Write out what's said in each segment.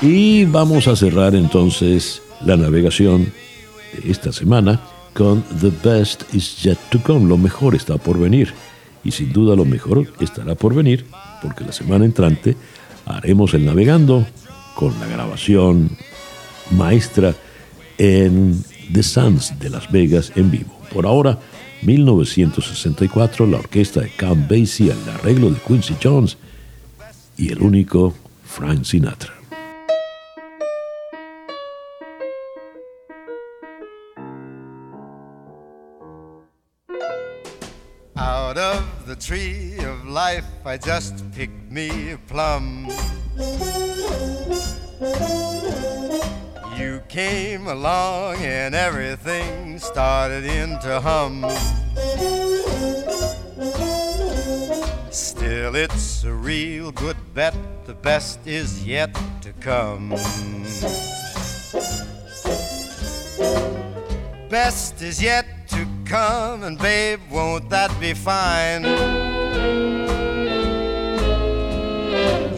Y vamos a cerrar entonces la navegación de esta semana con The Best is Yet to Come. Lo mejor está por venir. Y sin duda lo mejor estará por venir porque la semana entrante haremos el navegando con la grabación maestra en The Suns de Las Vegas en vivo. Por ahora, 1964, la orquesta de Count Basie, el arreglo de Quincy Jones y el único Frank Sinatra. Out of the tree of life, I just picked me a plum. You came along and everything started into hum. Still, it's a real good bet, the best is yet to come. Best is yet come, and babe, won't that be fine?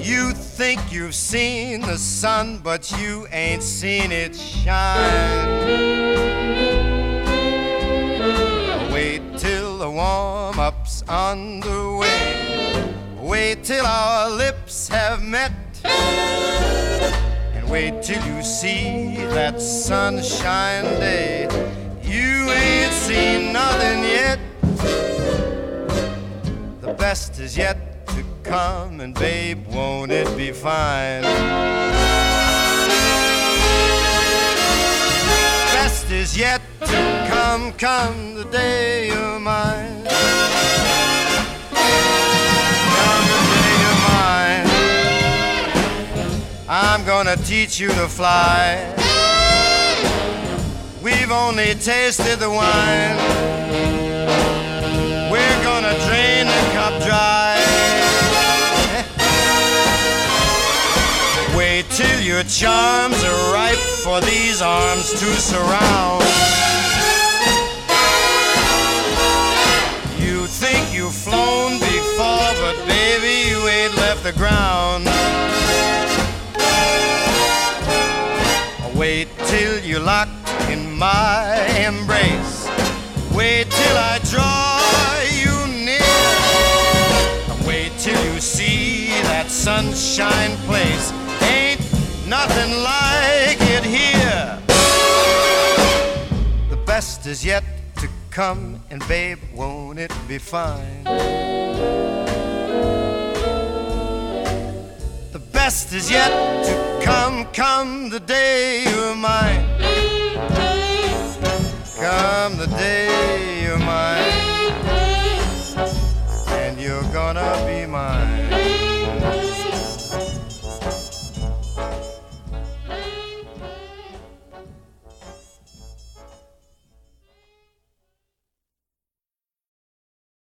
You think you've seen the sun, but you ain't seen it shine. Wait till the warm up's underway. Wait till our lips have met. And wait till you see that sunshine day. Best is yet to come, and babe, won't it be fine? Best is yet to come, come the day you're mine. Come the day you're mine. I'm gonna teach you to fly. We've only tasted the wine. Wait till your charms are ripe for these arms to surround. You think you've flown before, but baby, you ain't left the ground. Wait till you're locked in my embrace. Wait till I draw you near. Wait till you see that sunshine place. Nothing like it here. The best is yet to come, and babe, won't it be fine? The best is yet to come, come the day you're mine. Come the day